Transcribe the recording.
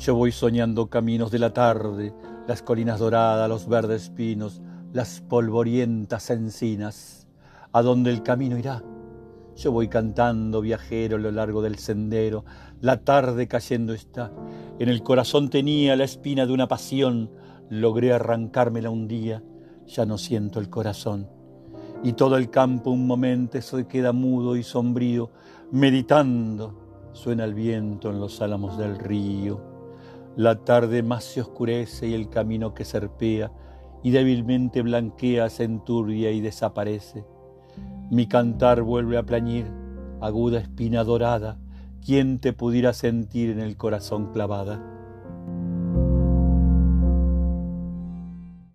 Yo voy soñando caminos de la tarde, las colinas doradas, los verdes pinos, las polvorientas encinas. ¿A dónde el camino irá? Yo voy cantando, viajero, a lo largo del sendero. La tarde cayendo está. En el corazón tenía la espina de una pasión. Logré arrancármela un día. Ya no siento el corazón. Y todo el campo un momento se queda mudo y sombrío, meditando. Suena el viento en los álamos del río. La tarde más se oscurece y el camino que serpea y débilmente blanquea se enturbia y desaparece. Mi cantar vuelve a plañir, aguda espina dorada, ¿quién te pudiera sentir en el corazón clavada?